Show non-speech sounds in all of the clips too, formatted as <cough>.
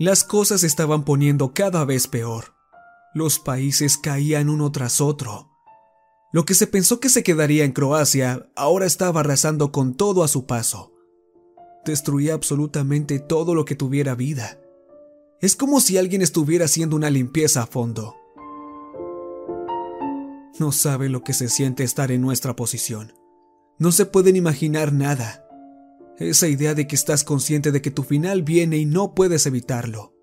Las cosas estaban poniendo cada vez peor. Los países caían uno tras otro. Lo que se pensó que se quedaría en Croacia ahora estaba arrasando con todo a su paso. Destruía absolutamente todo lo que tuviera vida. Es como si alguien estuviera haciendo una limpieza a fondo. No sabe lo que se siente estar en nuestra posición. No se pueden imaginar nada. Esa idea de que estás consciente de que tu final viene y no puedes evitarlo.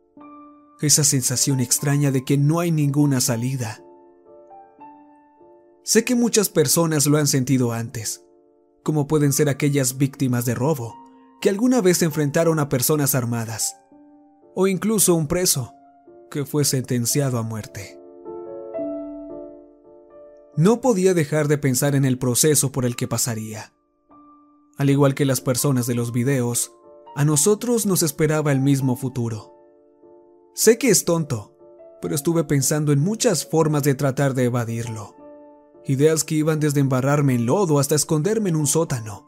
Esa sensación extraña de que no hay ninguna salida. Sé que muchas personas lo han sentido antes, como pueden ser aquellas víctimas de robo, que alguna vez enfrentaron a personas armadas, o incluso un preso, que fue sentenciado a muerte. No podía dejar de pensar en el proceso por el que pasaría. Al igual que las personas de los videos, a nosotros nos esperaba el mismo futuro. Sé que es tonto, pero estuve pensando en muchas formas de tratar de evadirlo. Ideas que iban desde embarrarme en lodo hasta esconderme en un sótano.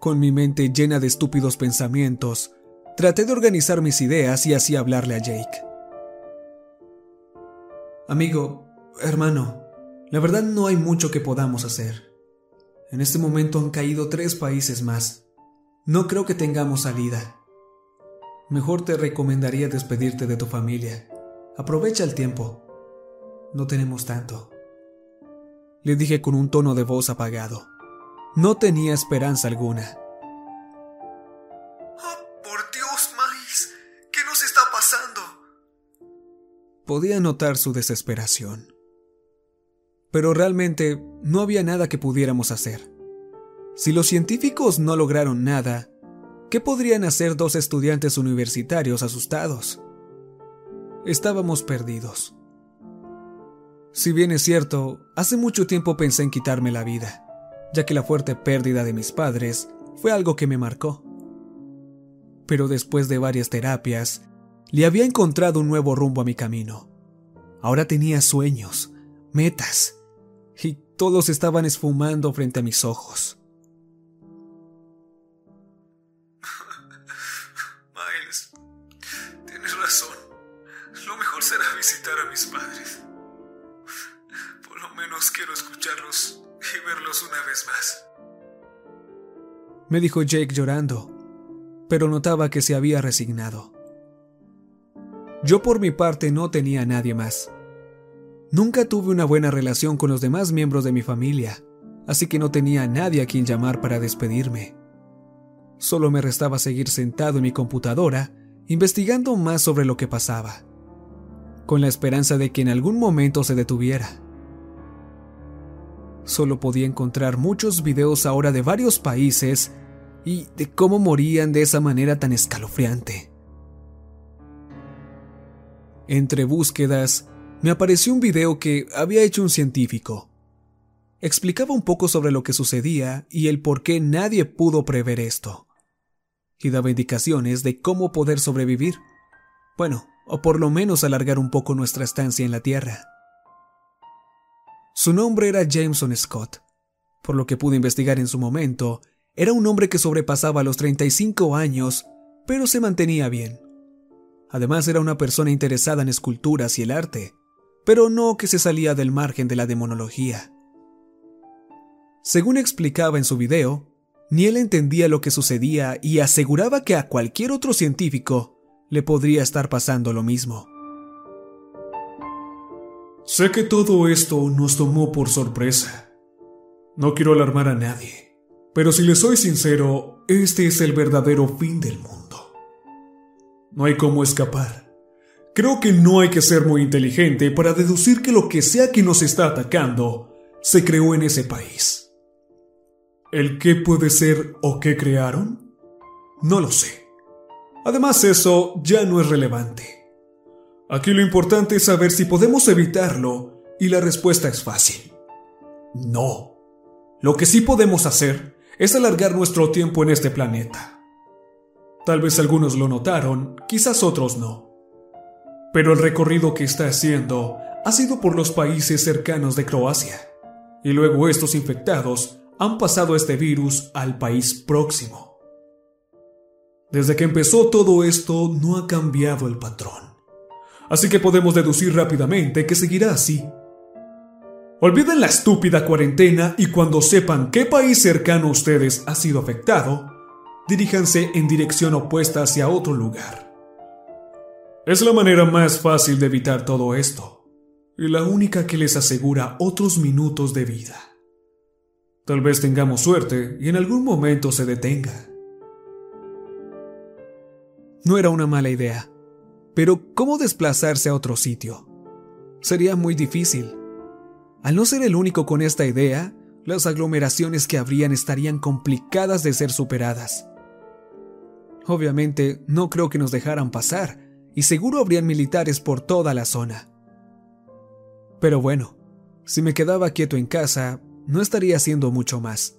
Con mi mente llena de estúpidos pensamientos, traté de organizar mis ideas y así hablarle a Jake. Amigo, hermano, la verdad no hay mucho que podamos hacer. En este momento han caído tres países más. No creo que tengamos salida. Mejor te recomendaría despedirte de tu familia. Aprovecha el tiempo. No tenemos tanto. Le dije con un tono de voz apagado. No tenía esperanza alguna. ¡Oh, por Dios, Miles! ¿Qué nos está pasando? Podía notar su desesperación pero realmente no había nada que pudiéramos hacer. Si los científicos no lograron nada, ¿qué podrían hacer dos estudiantes universitarios asustados? Estábamos perdidos. Si bien es cierto, hace mucho tiempo pensé en quitarme la vida, ya que la fuerte pérdida de mis padres fue algo que me marcó. Pero después de varias terapias, le había encontrado un nuevo rumbo a mi camino. Ahora tenía sueños, metas, y todos estaban esfumando frente a mis ojos. <laughs> Miles, tienes razón. Lo mejor será visitar a mis padres. Por lo menos quiero escucharlos y verlos una vez más. Me dijo Jake llorando, pero notaba que se había resignado. Yo por mi parte no tenía a nadie más. Nunca tuve una buena relación con los demás miembros de mi familia, así que no tenía a nadie a quien llamar para despedirme. Solo me restaba seguir sentado en mi computadora, investigando más sobre lo que pasaba, con la esperanza de que en algún momento se detuviera. Solo podía encontrar muchos videos ahora de varios países y de cómo morían de esa manera tan escalofriante. Entre búsquedas, me apareció un video que había hecho un científico. Explicaba un poco sobre lo que sucedía y el por qué nadie pudo prever esto. Y daba indicaciones de cómo poder sobrevivir. Bueno, o por lo menos alargar un poco nuestra estancia en la Tierra. Su nombre era Jameson Scott. Por lo que pude investigar en su momento, era un hombre que sobrepasaba los 35 años, pero se mantenía bien. Además era una persona interesada en esculturas y el arte, pero no que se salía del margen de la demonología. Según explicaba en su video, ni él entendía lo que sucedía y aseguraba que a cualquier otro científico le podría estar pasando lo mismo. Sé que todo esto nos tomó por sorpresa. No quiero alarmar a nadie, pero si le soy sincero, este es el verdadero fin del mundo. No hay cómo escapar. Creo que no hay que ser muy inteligente para deducir que lo que sea que nos está atacando se creó en ese país. ¿El qué puede ser o qué crearon? No lo sé. Además eso ya no es relevante. Aquí lo importante es saber si podemos evitarlo y la respuesta es fácil. No. Lo que sí podemos hacer es alargar nuestro tiempo en este planeta. Tal vez algunos lo notaron, quizás otros no. Pero el recorrido que está haciendo ha sido por los países cercanos de Croacia. Y luego estos infectados han pasado este virus al país próximo. Desde que empezó todo esto no ha cambiado el patrón. Así que podemos deducir rápidamente que seguirá así. Olviden la estúpida cuarentena y cuando sepan qué país cercano a ustedes ha sido afectado, diríjanse en dirección opuesta hacia otro lugar. Es la manera más fácil de evitar todo esto, y la única que les asegura otros minutos de vida. Tal vez tengamos suerte y en algún momento se detenga. No era una mala idea, pero ¿cómo desplazarse a otro sitio? Sería muy difícil. Al no ser el único con esta idea, las aglomeraciones que habrían estarían complicadas de ser superadas. Obviamente, no creo que nos dejaran pasar, y seguro habrían militares por toda la zona. Pero bueno, si me quedaba quieto en casa, no estaría haciendo mucho más.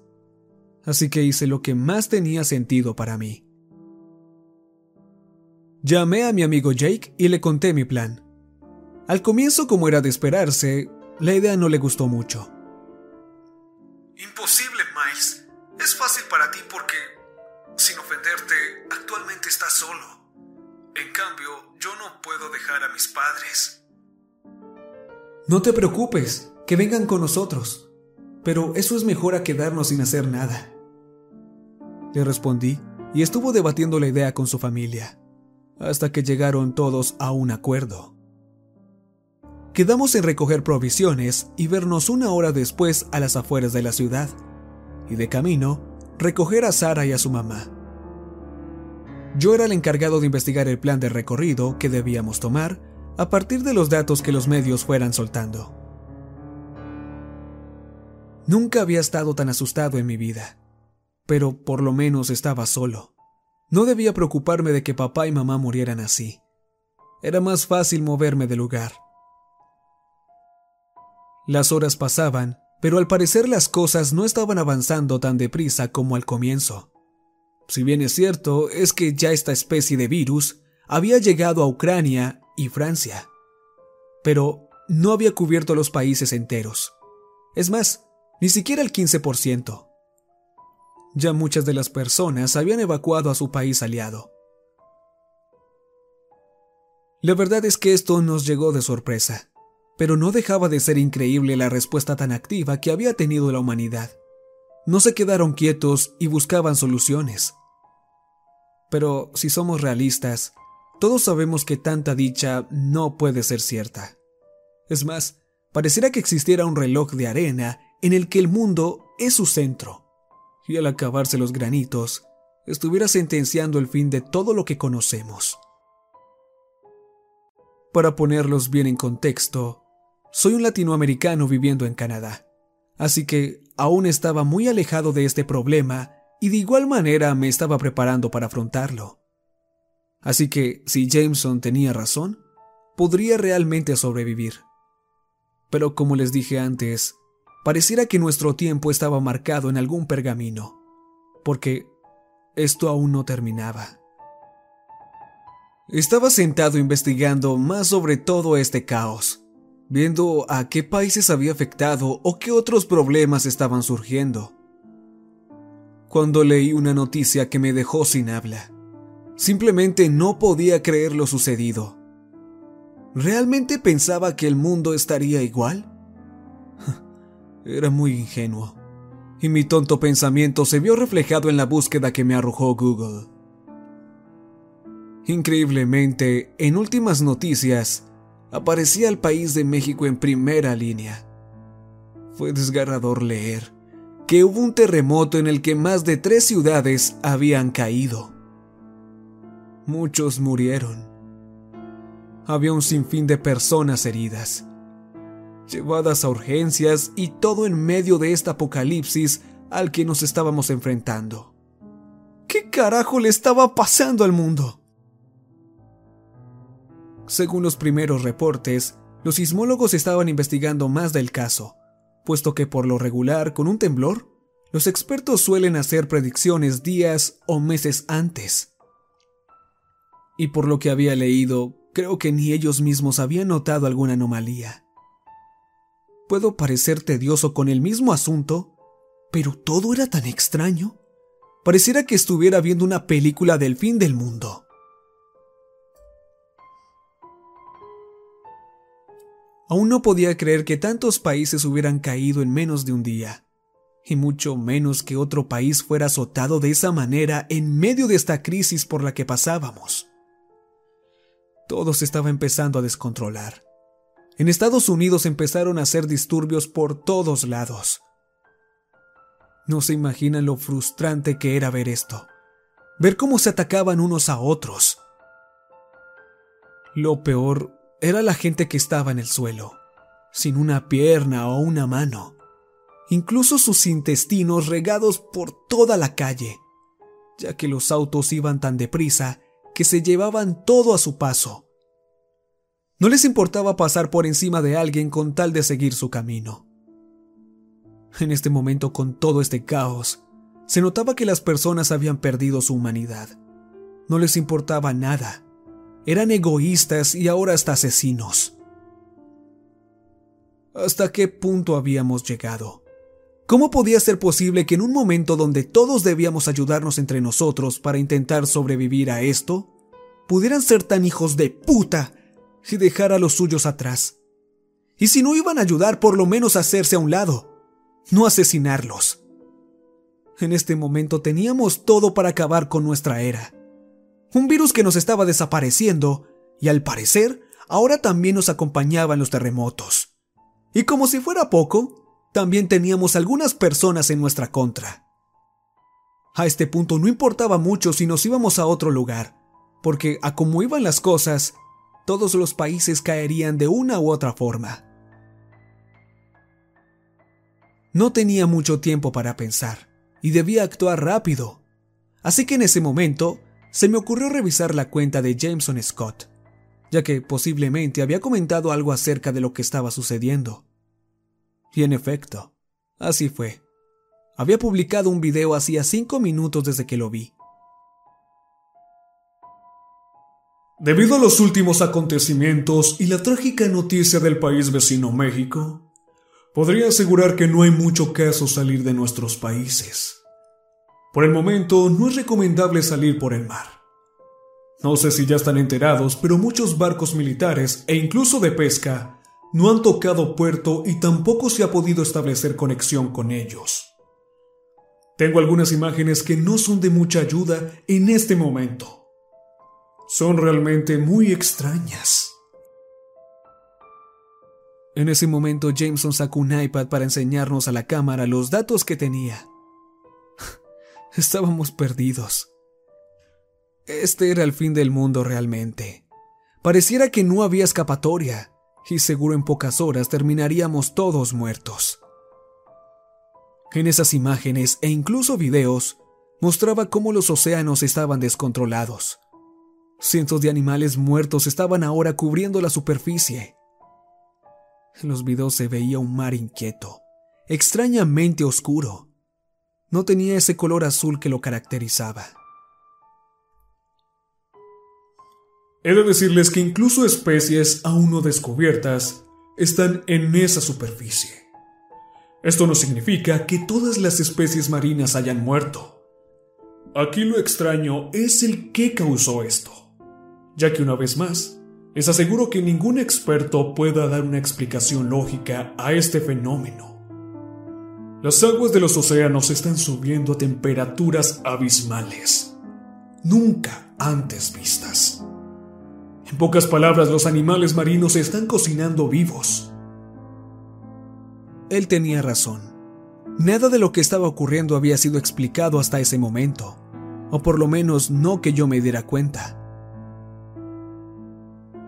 Así que hice lo que más tenía sentido para mí. Llamé a mi amigo Jake y le conté mi plan. Al comienzo, como era de esperarse, la idea no le gustó mucho. Dejar a mis padres. No te preocupes, que vengan con nosotros. Pero eso es mejor a quedarnos sin hacer nada. Le respondí y estuvo debatiendo la idea con su familia hasta que llegaron todos a un acuerdo. Quedamos en recoger provisiones y vernos una hora después a las afueras de la ciudad, y de camino, recoger a Sara y a su mamá. Yo era el encargado de investigar el plan de recorrido que debíamos tomar a partir de los datos que los medios fueran soltando. Nunca había estado tan asustado en mi vida, pero por lo menos estaba solo. No debía preocuparme de que papá y mamá murieran así. Era más fácil moverme del lugar. Las horas pasaban, pero al parecer las cosas no estaban avanzando tan deprisa como al comienzo. Si bien es cierto, es que ya esta especie de virus había llegado a Ucrania y Francia. Pero no había cubierto los países enteros. Es más, ni siquiera el 15%. Ya muchas de las personas habían evacuado a su país aliado. La verdad es que esto nos llegó de sorpresa, pero no dejaba de ser increíble la respuesta tan activa que había tenido la humanidad. No se quedaron quietos y buscaban soluciones. Pero si somos realistas, todos sabemos que tanta dicha no puede ser cierta. Es más, pareciera que existiera un reloj de arena en el que el mundo es su centro y al acabarse los granitos, estuviera sentenciando el fin de todo lo que conocemos. Para ponerlos bien en contexto, soy un latinoamericano viviendo en Canadá, así que aún estaba muy alejado de este problema y de igual manera me estaba preparando para afrontarlo. Así que si Jameson tenía razón, podría realmente sobrevivir. Pero como les dije antes, Pareciera que nuestro tiempo estaba marcado en algún pergamino, porque esto aún no terminaba. Estaba sentado investigando más sobre todo este caos, viendo a qué países había afectado o qué otros problemas estaban surgiendo. Cuando leí una noticia que me dejó sin habla, simplemente no podía creer lo sucedido. ¿Realmente pensaba que el mundo estaría igual? <laughs> Era muy ingenuo, y mi tonto pensamiento se vio reflejado en la búsqueda que me arrojó Google. Increíblemente, en últimas noticias, aparecía el país de México en primera línea. Fue desgarrador leer que hubo un terremoto en el que más de tres ciudades habían caído. Muchos murieron. Había un sinfín de personas heridas llevadas a urgencias y todo en medio de este apocalipsis al que nos estábamos enfrentando. ¿Qué carajo le estaba pasando al mundo? Según los primeros reportes, los sismólogos estaban investigando más del caso, puesto que por lo regular, con un temblor, los expertos suelen hacer predicciones días o meses antes. Y por lo que había leído, creo que ni ellos mismos habían notado alguna anomalía. Puedo parecer tedioso con el mismo asunto, pero todo era tan extraño. Pareciera que estuviera viendo una película del fin del mundo. Aún no podía creer que tantos países hubieran caído en menos de un día, y mucho menos que otro país fuera azotado de esa manera en medio de esta crisis por la que pasábamos. Todo se estaba empezando a descontrolar. En Estados Unidos empezaron a hacer disturbios por todos lados. No se imaginan lo frustrante que era ver esto. Ver cómo se atacaban unos a otros. Lo peor era la gente que estaba en el suelo, sin una pierna o una mano, incluso sus intestinos regados por toda la calle, ya que los autos iban tan deprisa que se llevaban todo a su paso. No les importaba pasar por encima de alguien con tal de seguir su camino. En este momento, con todo este caos, se notaba que las personas habían perdido su humanidad. No les importaba nada eran egoístas y ahora hasta asesinos. ¿Hasta qué punto habíamos llegado? ¿Cómo podía ser posible que en un momento donde todos debíamos ayudarnos entre nosotros para intentar sobrevivir a esto, pudieran ser tan hijos de puta y dejar a los suyos atrás? Y si no iban a ayudar, por lo menos hacerse a un lado, no asesinarlos. En este momento teníamos todo para acabar con nuestra era un virus que nos estaba desapareciendo y al parecer ahora también nos acompañaba en los terremotos. Y como si fuera poco, también teníamos algunas personas en nuestra contra. A este punto no importaba mucho si nos íbamos a otro lugar, porque a como iban las cosas, todos los países caerían de una u otra forma. No tenía mucho tiempo para pensar, y debía actuar rápido. Así que en ese momento se me ocurrió revisar la cuenta de Jameson Scott, ya que posiblemente había comentado algo acerca de lo que estaba sucediendo. Y en efecto, así fue. Había publicado un video hacía cinco minutos desde que lo vi. Debido a los últimos acontecimientos y la trágica noticia del país vecino México, podría asegurar que no hay mucho caso salir de nuestros países. Por el momento no es recomendable salir por el mar. No sé si ya están enterados, pero muchos barcos militares e incluso de pesca no han tocado puerto y tampoco se ha podido establecer conexión con ellos. Tengo algunas imágenes que no son de mucha ayuda en este momento. Son realmente muy extrañas. En ese momento Jameson sacó un iPad para enseñarnos a la cámara los datos que tenía. Estábamos perdidos. Este era el fin del mundo realmente. Pareciera que no había escapatoria, y seguro en pocas horas terminaríamos todos muertos. En esas imágenes e incluso videos, mostraba cómo los océanos estaban descontrolados. Cientos de animales muertos estaban ahora cubriendo la superficie. En los videos se veía un mar inquieto, extrañamente oscuro, no tenía ese color azul que lo caracterizaba. He de decirles que incluso especies aún no descubiertas están en esa superficie. Esto no significa que todas las especies marinas hayan muerto. Aquí lo extraño es el qué causó esto, ya que una vez más, les aseguro que ningún experto pueda dar una explicación lógica a este fenómeno. Las aguas de los océanos están subiendo a temperaturas abismales, nunca antes vistas. En pocas palabras, los animales marinos se están cocinando vivos. Él tenía razón. Nada de lo que estaba ocurriendo había sido explicado hasta ese momento, o por lo menos no que yo me diera cuenta.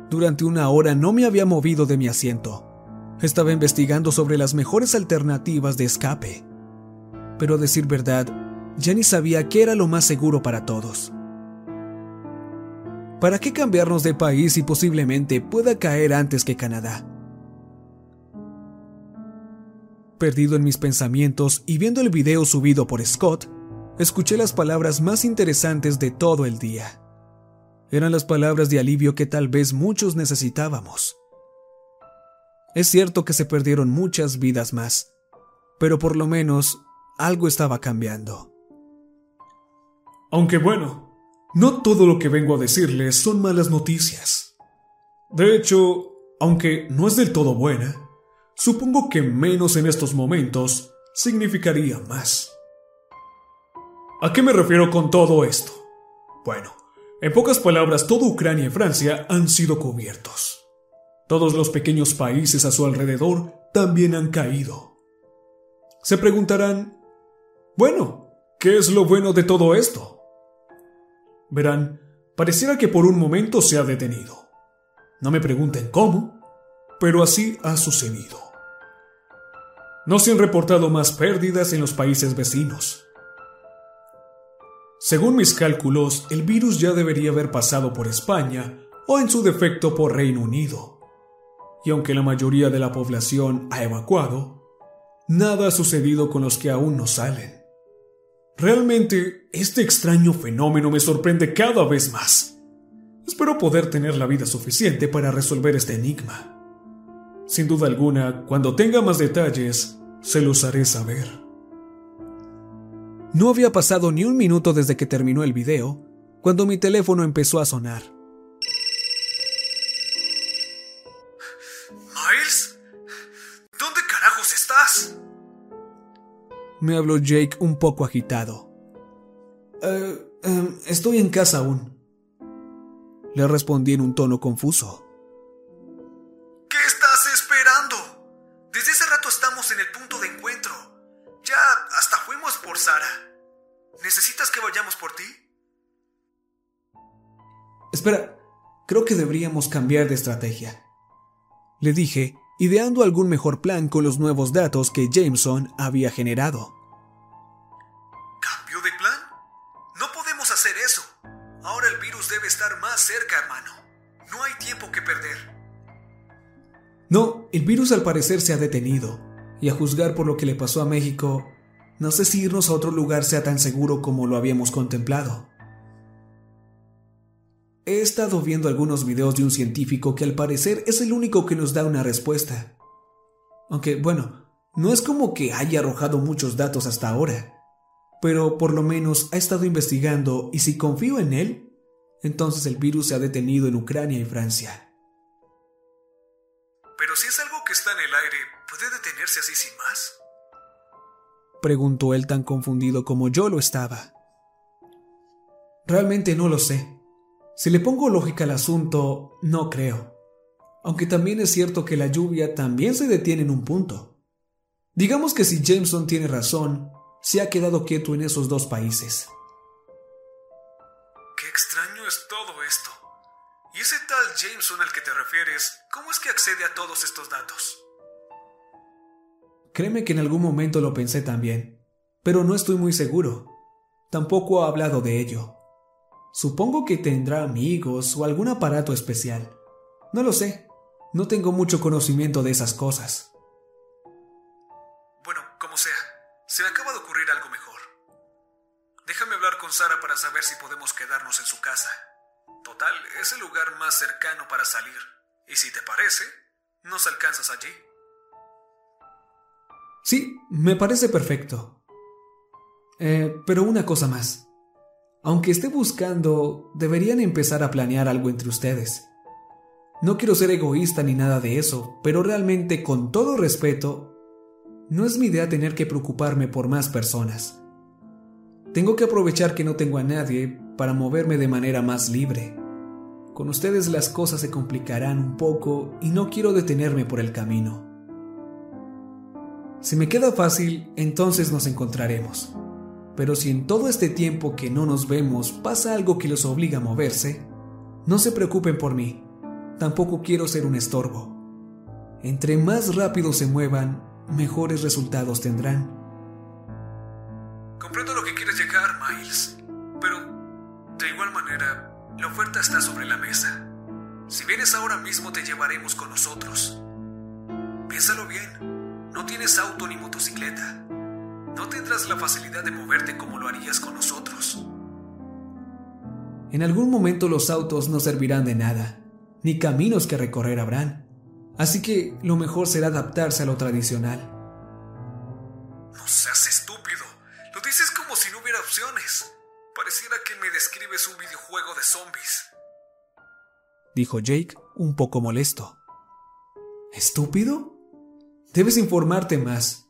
Durante una hora no me había movido de mi asiento estaba investigando sobre las mejores alternativas de escape. Pero a decir verdad, ya ni sabía qué era lo más seguro para todos. ¿Para qué cambiarnos de país y posiblemente pueda caer antes que Canadá? Perdido en mis pensamientos y viendo el video subido por Scott, escuché las palabras más interesantes de todo el día. Eran las palabras de alivio que tal vez muchos necesitábamos. Es cierto que se perdieron muchas vidas más, pero por lo menos algo estaba cambiando. Aunque bueno, no todo lo que vengo a decirles son malas noticias. De hecho, aunque no es del todo buena, supongo que menos en estos momentos significaría más. ¿A qué me refiero con todo esto? Bueno, en pocas palabras, toda Ucrania y Francia han sido cubiertos. Todos los pequeños países a su alrededor también han caído. Se preguntarán, bueno, ¿qué es lo bueno de todo esto? Verán, pareciera que por un momento se ha detenido. No me pregunten cómo, pero así ha sucedido. No se han reportado más pérdidas en los países vecinos. Según mis cálculos, el virus ya debería haber pasado por España o en su defecto por Reino Unido. Y aunque la mayoría de la población ha evacuado, nada ha sucedido con los que aún no salen. Realmente, este extraño fenómeno me sorprende cada vez más. Espero poder tener la vida suficiente para resolver este enigma. Sin duda alguna, cuando tenga más detalles, se los haré saber. No había pasado ni un minuto desde que terminó el video, cuando mi teléfono empezó a sonar. Me habló Jake un poco agitado. Eh, em, estoy en casa aún. Le respondí en un tono confuso. ¿Qué estás esperando? Desde ese rato estamos en el punto de encuentro. Ya hasta fuimos por Sara. ¿Necesitas que vayamos por ti? Espera, creo que deberíamos cambiar de estrategia. Le dije, ideando algún mejor plan con los nuevos datos que Jameson había generado. ¿Cambio de plan? No podemos hacer eso. Ahora el virus debe estar más cerca, hermano. No hay tiempo que perder. No, el virus al parecer se ha detenido, y a juzgar por lo que le pasó a México, no sé si irnos a otro lugar sea tan seguro como lo habíamos contemplado. He estado viendo algunos videos de un científico que al parecer es el único que nos da una respuesta. Aunque, bueno, no es como que haya arrojado muchos datos hasta ahora, pero por lo menos ha estado investigando y si confío en él, entonces el virus se ha detenido en Ucrania y Francia. Pero si es algo que está en el aire, ¿puede detenerse así sin más? Preguntó él tan confundido como yo lo estaba. Realmente no lo sé. Si le pongo lógica al asunto, no creo. Aunque también es cierto que la lluvia también se detiene en un punto. Digamos que si Jameson tiene razón, se ha quedado quieto en esos dos países. Qué extraño es todo esto. ¿Y ese tal Jameson al que te refieres, cómo es que accede a todos estos datos? Créeme que en algún momento lo pensé también, pero no estoy muy seguro. Tampoco ha hablado de ello. Supongo que tendrá amigos o algún aparato especial. No lo sé. No tengo mucho conocimiento de esas cosas. Bueno, como sea, se me acaba de ocurrir algo mejor. Déjame hablar con Sara para saber si podemos quedarnos en su casa. Total, es el lugar más cercano para salir. Y si te parece, nos alcanzas allí. Sí, me parece perfecto. Eh, pero una cosa más. Aunque esté buscando, deberían empezar a planear algo entre ustedes. No quiero ser egoísta ni nada de eso, pero realmente, con todo respeto, no es mi idea tener que preocuparme por más personas. Tengo que aprovechar que no tengo a nadie para moverme de manera más libre. Con ustedes las cosas se complicarán un poco y no quiero detenerme por el camino. Si me queda fácil, entonces nos encontraremos. Pero si en todo este tiempo que no nos vemos pasa algo que los obliga a moverse, no se preocupen por mí. Tampoco quiero ser un estorbo. Entre más rápido se muevan, mejores resultados tendrán. Comprendo lo que quieres llegar, Miles. Pero, de igual manera, la oferta está sobre la mesa. Si vienes ahora mismo te llevaremos con nosotros. Piénsalo bien. No tienes auto ni motocicleta. No tendrás la facilidad de moverte como lo harías con nosotros. En algún momento los autos no servirán de nada, ni caminos que recorrer habrán. Así que lo mejor será adaptarse a lo tradicional. No seas estúpido. Lo dices como si no hubiera opciones. Pareciera que me describes un videojuego de zombies. Dijo Jake, un poco molesto. ¿Estúpido? Debes informarte más.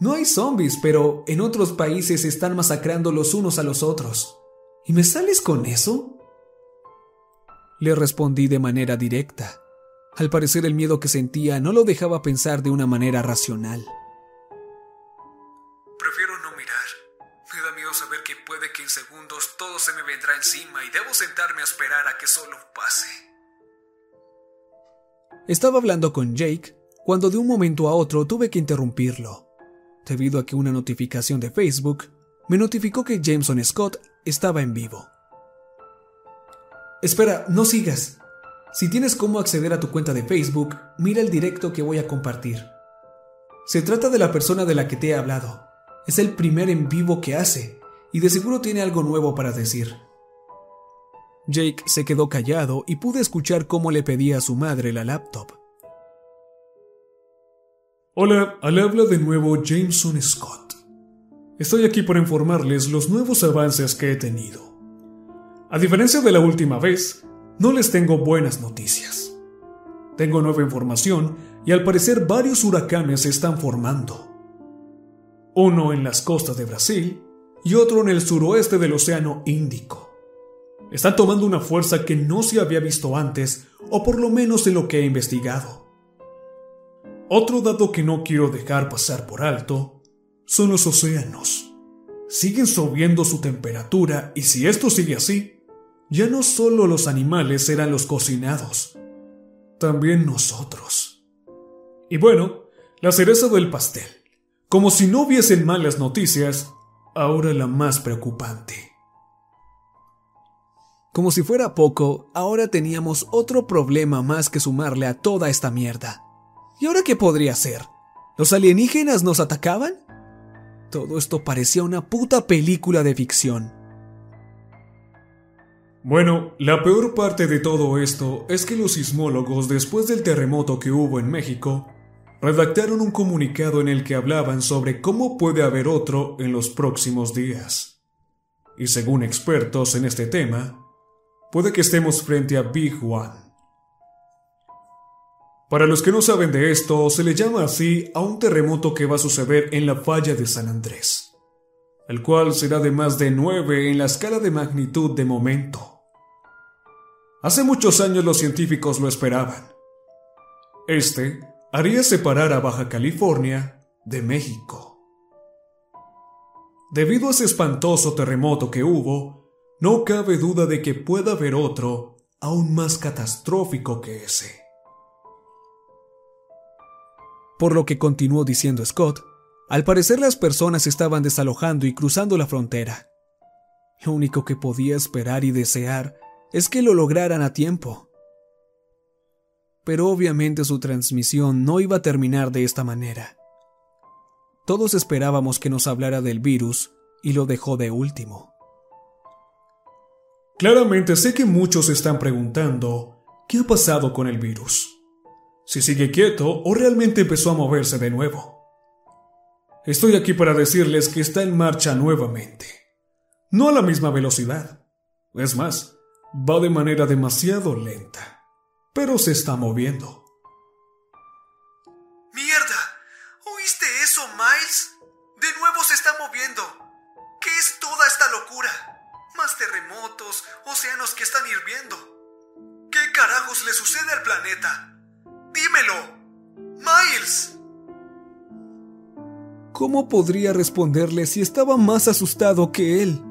No hay zombies, pero en otros países se están masacrando los unos a los otros. ¿Y me sales con eso? Le respondí de manera directa. Al parecer el miedo que sentía no lo dejaba pensar de una manera racional. Prefiero no mirar. Me da miedo saber que puede que en segundos todo se me vendrá encima y debo sentarme a esperar a que solo pase. Estaba hablando con Jake cuando de un momento a otro tuve que interrumpirlo, debido a que una notificación de Facebook me notificó que Jameson Scott estaba en vivo. Espera, no sigas. Si tienes cómo acceder a tu cuenta de Facebook, mira el directo que voy a compartir. Se trata de la persona de la que te he hablado. Es el primer en vivo que hace, y de seguro tiene algo nuevo para decir. Jake se quedó callado y pude escuchar cómo le pedía a su madre la laptop. Hola, al habla de nuevo Jameson Scott. Estoy aquí para informarles los nuevos avances que he tenido. A diferencia de la última vez, no les tengo buenas noticias. Tengo nueva información y al parecer varios huracanes se están formando. Uno en las costas de Brasil y otro en el suroeste del Océano Índico. Están tomando una fuerza que no se había visto antes, o por lo menos en lo que he investigado. Otro dato que no quiero dejar pasar por alto son los océanos. Siguen subiendo su temperatura y si esto sigue así, ya no solo los animales serán los cocinados, también nosotros. Y bueno, la cereza del pastel. Como si no hubiesen malas noticias, ahora la más preocupante. Como si fuera poco, ahora teníamos otro problema más que sumarle a toda esta mierda. ¿Y ahora qué podría ser? ¿Los alienígenas nos atacaban? Todo esto parecía una puta película de ficción. Bueno, la peor parte de todo esto es que los sismólogos, después del terremoto que hubo en México, redactaron un comunicado en el que hablaban sobre cómo puede haber otro en los próximos días. Y según expertos en este tema, puede que estemos frente a Big One. Para los que no saben de esto, se le llama así a un terremoto que va a suceder en la falla de San Andrés el cual será de más de 9 en la escala de magnitud de momento. Hace muchos años los científicos lo esperaban. Este haría separar a Baja California de México. Debido a ese espantoso terremoto que hubo, no cabe duda de que pueda haber otro aún más catastrófico que ese. Por lo que continuó diciendo Scott, al parecer las personas estaban desalojando y cruzando la frontera. Lo único que podía esperar y desear es que lo lograran a tiempo. Pero obviamente su transmisión no iba a terminar de esta manera. Todos esperábamos que nos hablara del virus y lo dejó de último. Claramente sé que muchos están preguntando, ¿qué ha pasado con el virus? Si sigue quieto o realmente empezó a moverse de nuevo. Estoy aquí para decirles que está en marcha nuevamente. No a la misma velocidad. Es más, va de manera demasiado lenta. Pero se está moviendo. ¡Mierda! ¿Oíste eso, Miles? De nuevo se está moviendo. ¿Qué es toda esta locura? Más terremotos, océanos que están hirviendo. ¿Qué carajos le sucede al planeta? Dímelo. Miles. ¿Cómo podría responderle si estaba más asustado que él?